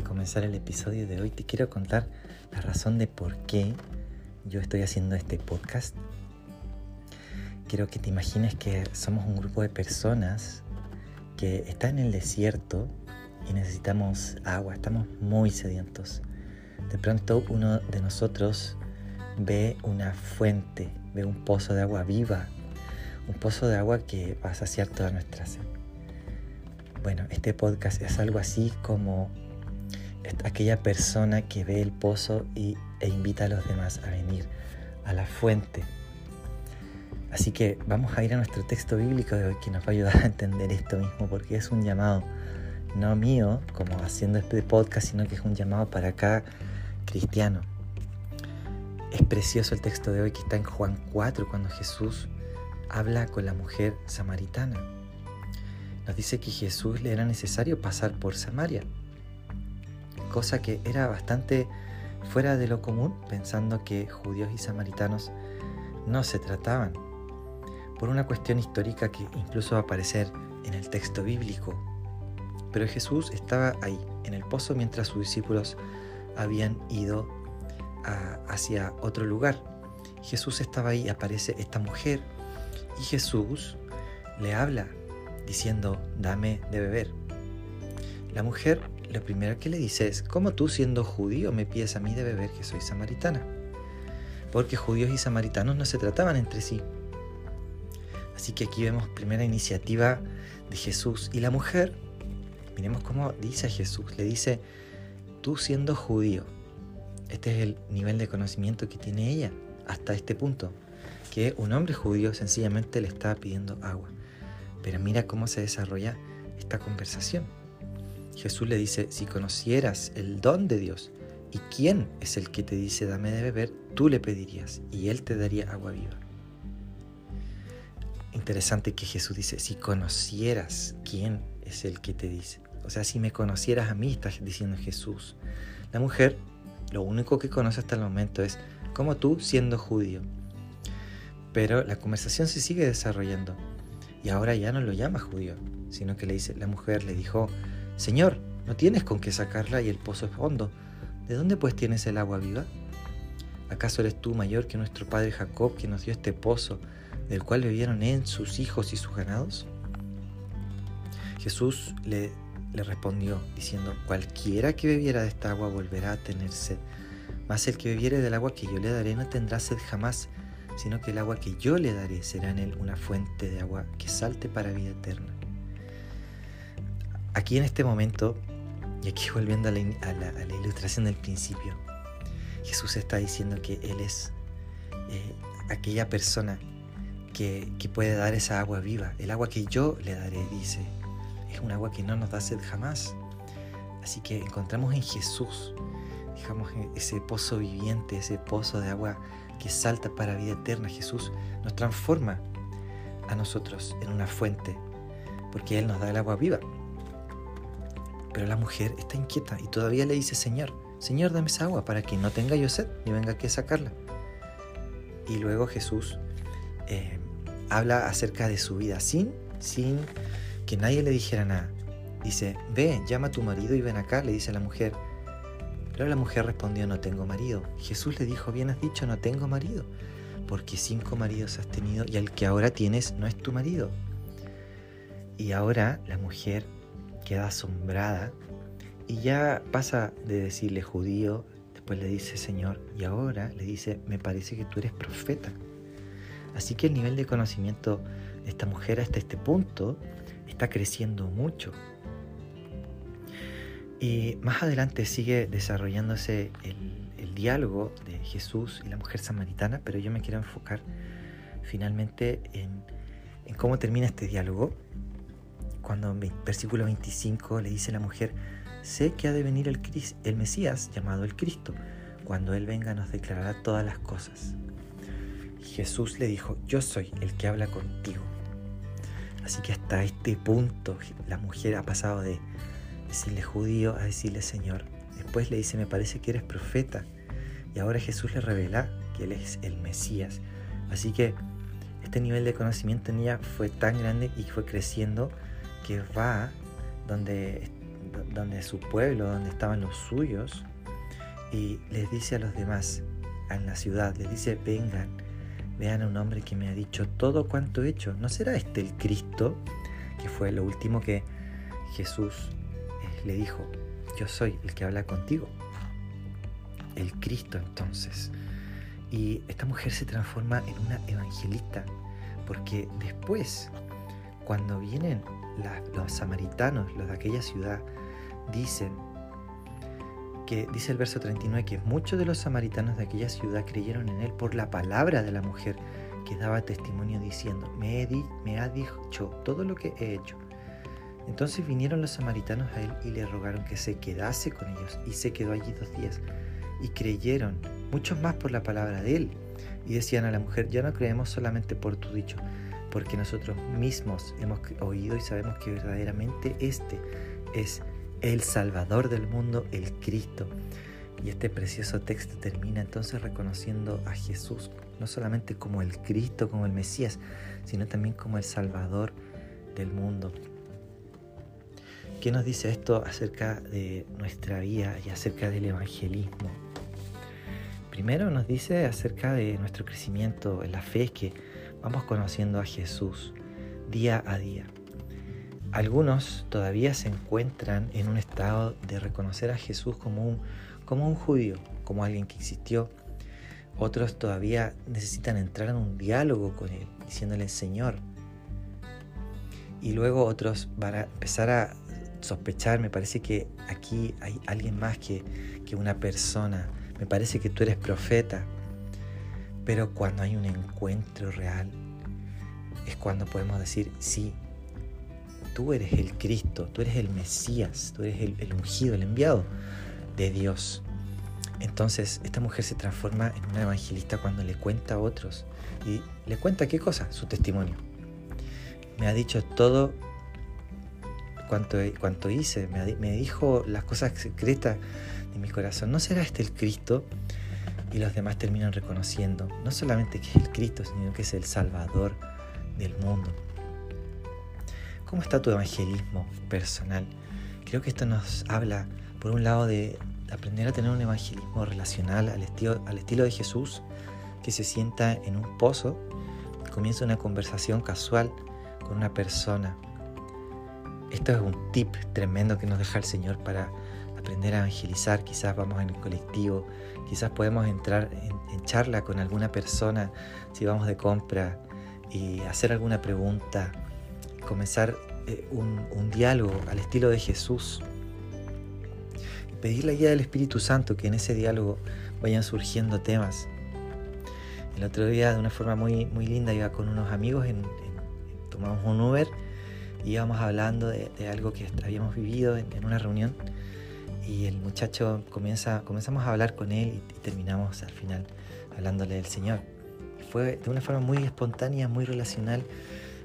de comenzar el episodio de hoy te quiero contar la razón de por qué yo estoy haciendo este podcast. Quiero que te imagines que somos un grupo de personas que están en el desierto y necesitamos agua, estamos muy sedientos. De pronto uno de nosotros ve una fuente, ve un pozo de agua viva, un pozo de agua que va a saciar toda nuestra sed. Bueno, este podcast es algo así como aquella persona que ve el pozo y, e invita a los demás a venir a la fuente. Así que vamos a ir a nuestro texto bíblico de hoy que nos va a ayudar a entender esto mismo porque es un llamado no mío como haciendo este podcast, sino que es un llamado para cada cristiano. Es precioso el texto de hoy que está en Juan 4 cuando Jesús habla con la mujer samaritana nos dice que Jesús le era necesario pasar por Samaria, cosa que era bastante fuera de lo común, pensando que judíos y samaritanos no se trataban, por una cuestión histórica que incluso va a aparecer en el texto bíblico. Pero Jesús estaba ahí, en el pozo, mientras sus discípulos habían ido hacia otro lugar. Jesús estaba ahí, aparece esta mujer y Jesús le habla diciendo, dame de beber. La mujer lo primero que le dice es, ¿cómo tú siendo judío me pides a mí de beber que soy samaritana? Porque judíos y samaritanos no se trataban entre sí. Así que aquí vemos primera iniciativa de Jesús. Y la mujer, miremos cómo dice Jesús, le dice, tú siendo judío, este es el nivel de conocimiento que tiene ella hasta este punto, que un hombre judío sencillamente le está pidiendo agua. Pero mira cómo se desarrolla esta conversación. Jesús le dice, si conocieras el don de Dios y quién es el que te dice dame de beber, tú le pedirías y él te daría agua viva. Interesante que Jesús dice, si conocieras quién es el que te dice. O sea, si me conocieras a mí, está diciendo Jesús. La mujer, lo único que conoce hasta el momento es como tú siendo judío. Pero la conversación se sigue desarrollando. Y ahora ya no lo llama judío, sino que le dice, la mujer le dijo, Señor, no tienes con qué sacarla y el pozo es hondo. ¿De dónde pues tienes el agua viva? ¿Acaso eres tú mayor que nuestro padre Jacob, que nos dio este pozo, del cual bebieron en sus hijos y sus ganados? Jesús le, le respondió, diciendo, cualquiera que bebiera de esta agua volverá a tener sed, mas el que bebiere del agua que yo le daré no tendrá sed jamás, sino que el agua que yo le daré será en él una fuente de agua que salte para vida eterna. Aquí en este momento, y aquí volviendo a la, ilustración del principio, Jesús está diciendo que Él es eh, aquella persona que, puede dar esa agua viva. El agua que yo le daré, dice, es un agua que no nos da jamás. Así que encontramos en Jesús, digamos, ese pozo viviente, ese pozo de agua que salta para vida eterna. Jesús nos transforma a nosotros en una fuente, porque Él nos da el agua viva. Pero la mujer está inquieta y todavía le dice, Señor, Señor, dame esa agua para que no tenga yo sed ni venga aquí a sacarla. Y luego Jesús eh, habla acerca de su vida sin, sin que nadie le dijera nada. Dice, ve, llama a tu marido y ven acá, le dice la mujer. Pero la mujer respondió, no tengo marido. Jesús le dijo, bien has dicho, no tengo marido, porque cinco maridos has tenido y el que ahora tienes no es tu marido. Y ahora la mujer queda asombrada y ya pasa de decirle judío, después le dice Señor, y ahora le dice, me parece que tú eres profeta. Así que el nivel de conocimiento de esta mujer hasta este punto está creciendo mucho. Y más adelante sigue desarrollándose el, diálogo de Jesús y la mujer samaritana, pero yo me quiero enfocar finalmente en, cómo termina este diálogo. Cuando en versículo 25 le dice la mujer, sé que ha de venir el, el Mesías llamado el Cristo. Cuando Él venga nos declarará todas las cosas. Jesús le dijo, yo soy el que habla contigo. Así que hasta este punto la mujer ha pasado de decirle judío a decirle Señor. Después le dice, me parece que eres profeta. Y ahora Jesús le revela que Él es el Mesías. Así que este nivel de conocimiento en ella fue tan grande y fue creciendo que va donde donde su pueblo, donde estaban los suyos, y les dice a los demás en la ciudad, les dice, vengan, vean a un hombre que me ha dicho todo cuanto he hecho. ¿No será este el Cristo? Que fue lo último que Jesús eh, le dijo, yo soy el que habla contigo. El Cristo entonces. Y esta mujer se transforma en una evangelista, porque después, cuando vienen los samaritanos, los de aquella ciudad, dicen, que dice el verso 39 que muchos de los samaritanos de aquella ciudad creyeron en él por la palabra de la mujer que daba testimonio diciendo, me, me ha dicho todo lo que he hecho. Entonces vinieron los samaritanos a él y le rogaron que se quedase con ellos y se quedó allí dos días. Y creyeron, muchos más por la palabra de él. Y decían a la mujer, ya no creemos solamente por tu dicho, porque nosotros mismos hemos oído y sabemos que verdaderamente este es el Salvador del mundo, el Cristo. Y este precioso texto termina entonces reconociendo a Jesús no solamente como el Cristo, como el Mesías, sino también como el Salvador del mundo. ¿Qué nos dice esto acerca de nuestra vida y acerca del evangelismo? Primero nos dice acerca de nuestro crecimiento en la fe, que vamos conociendo a Jesús día a día. Algunos todavía se encuentran en un estado de reconocer a Jesús como un, como un judío, como alguien que existió. Otros todavía necesitan entrar en un diálogo con Él, diciéndole Señor. Y luego otros van a empezar a sospechar, me parece que aquí hay alguien más que, que una persona, me parece que tú eres profeta. Pero cuando hay un encuentro real, es cuando podemos decir, sí, tú eres el Cristo, tú eres el Mesías, tú eres el, ungido, el enviado de Dios. Entonces esta mujer se transforma en una evangelista cuando le cuenta a otros. ¿Y le cuenta qué cosa? Su testimonio. Me ha dicho todo cuanto, cuanto hice, me, me dijo las cosas secretas de mi corazón. ¿No será este el Cristo? Y los demás terminan reconociendo no solamente que es el Cristo, sino que es el Salvador del mundo. ¿Cómo está tu evangelismo personal? Creo que esto nos habla, por un lado, de aprender a tener un evangelismo relacional al estilo, al estilo de Jesús, que se sienta en un pozo y comienza una conversación casual con una persona. Esto es un tip tremendo que nos deja el Señor para aprender a evangelizar. Quizás vamos en el colectivo, quizás podemos entrar en, en charla con alguna persona si vamos de compra y hacer alguna pregunta comenzar eh, un, diálogo al estilo de Jesús. Pedir la guía del Espíritu Santo, que en ese diálogo vayan surgiendo temas. El otro día, de una forma muy, muy linda, iba con unos amigos, en, tomamos un Uber y íbamos hablando de, algo que habíamos vivido en, una reunión y el muchacho comienza, comenzamos a hablar con él y, terminamos al final hablándole del Señor. fue de una forma muy espontánea, muy relacional,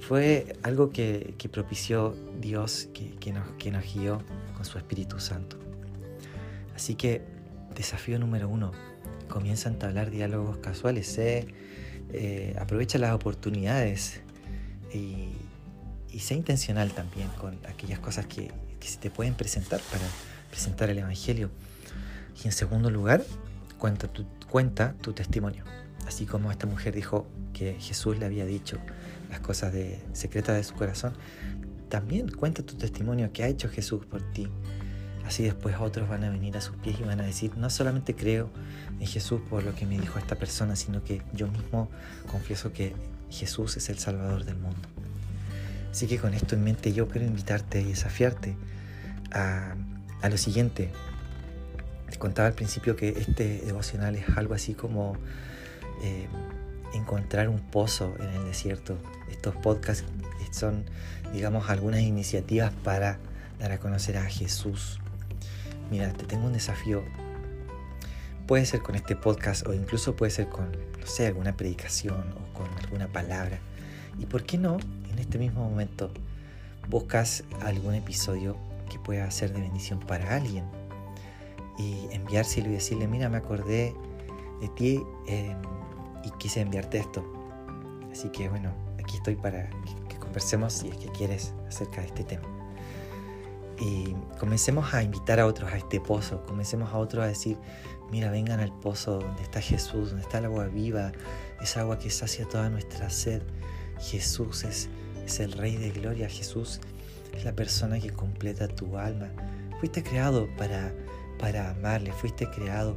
fue algo que, propició Dios, que, nos, guió con su Espíritu Santo. Así que, desafío número uno, comienza a entablar diálogos casuales, eh, aprovecha las oportunidades y, y, sé intencional también con aquellas cosas que, que se te pueden presentar para presentar el Evangelio. Y en segundo lugar, cuenta tu, cuenta tu testimonio. Así como esta mujer dijo que Jesús le había dicho, las cosas de, secretas de su corazón, también cuenta tu testimonio que ha hecho Jesús por ti. Así después otros van a venir a sus pies y van a decir, no solamente creo en Jesús por lo que me dijo esta persona, sino que yo mismo confieso que Jesús es el Salvador del mundo. Así que con esto en mente yo quiero invitarte y desafiarte a, lo siguiente. Te contaba al principio que este devocional es algo así como eh, encontrar un pozo en el desierto. Estos podcasts son, digamos, algunas iniciativas para dar a conocer a Jesús. Mira, te tengo un desafío. Puede ser con este podcast o incluso puede ser con, no sé, alguna predicación o con alguna palabra. ¿Y por qué no, en este mismo momento, buscas algún episodio que pueda ser de bendición para alguien? Y enviárselo y decirle, mira, me acordé de ti y quise enviarte esto. Así que bueno, aquí estoy para que, conversemos si es que quieres acerca de este tema. y comencemos a invitar a otros a este pozo, comencemos a otros a decir, mira, vengan al pozo donde está Jesús, donde está el agua viva, esa agua que sacia toda nuestra sed. Jesús es, es el Rey de Gloria, Jesús es la persona que completa tu alma. Fuiste creado para, para amarle, fuiste creado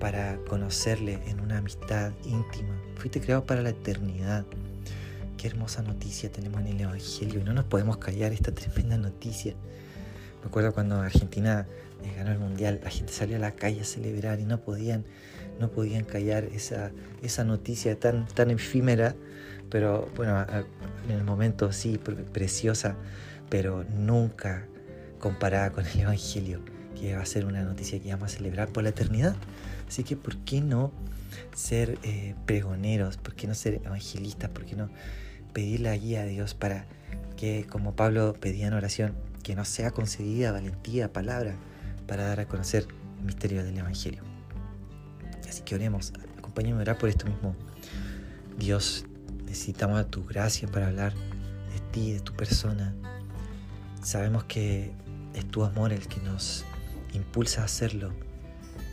para conocerle en una amistad íntima, fuiste creado para la eternidad. Qué hermosa noticia tenemos en el Evangelio y no nos podemos callar esta tremenda noticia. Me acuerdo cuando Argentina eh, ganó el Mundial, la gente salió a la calle a celebrar y no podían, no podían callar esa, esa noticia tan, tan efímera, pero bueno, en el momento sí, preciosa, pero nunca comparada con el Evangelio, que va a ser una noticia que vamos a celebrar por la eternidad. Así que, ¿por qué no ser eh, pregoneros? ¿Por qué no ser evangelistas? ¿Por qué no pedir la guía a Dios para que, como Pablo pedía en oración, que nos sea concedida valentía, palabra, para dar a conocer el misterio del Evangelio. Así que oremos, acompáñame a orar por esto mismo. Dios, necesitamos tu gracia para hablar de ti, de tu persona. Sabemos que es tu amor el que nos impulsa a hacerlo.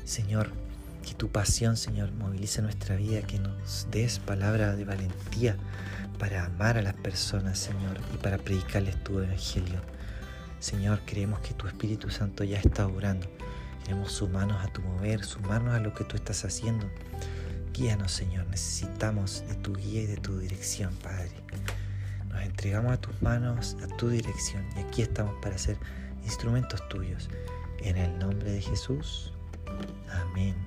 Señor, que tu pasión, Señor, movilice nuestra vida, que nos des palabra de valentía para amar a las personas, Señor, y para predicarles tu evangelio. Señor, creemos que tu Espíritu Santo ya está obrando. Queremos sumarnos a tu mover, sumarnos a lo que tú estás haciendo. Guíanos, Señor. Necesitamos de tu guía y de tu dirección, Padre. Nos entregamos a tus manos, a tu dirección. Y aquí estamos para ser instrumentos tuyos. En el nombre de Jesús. Amén.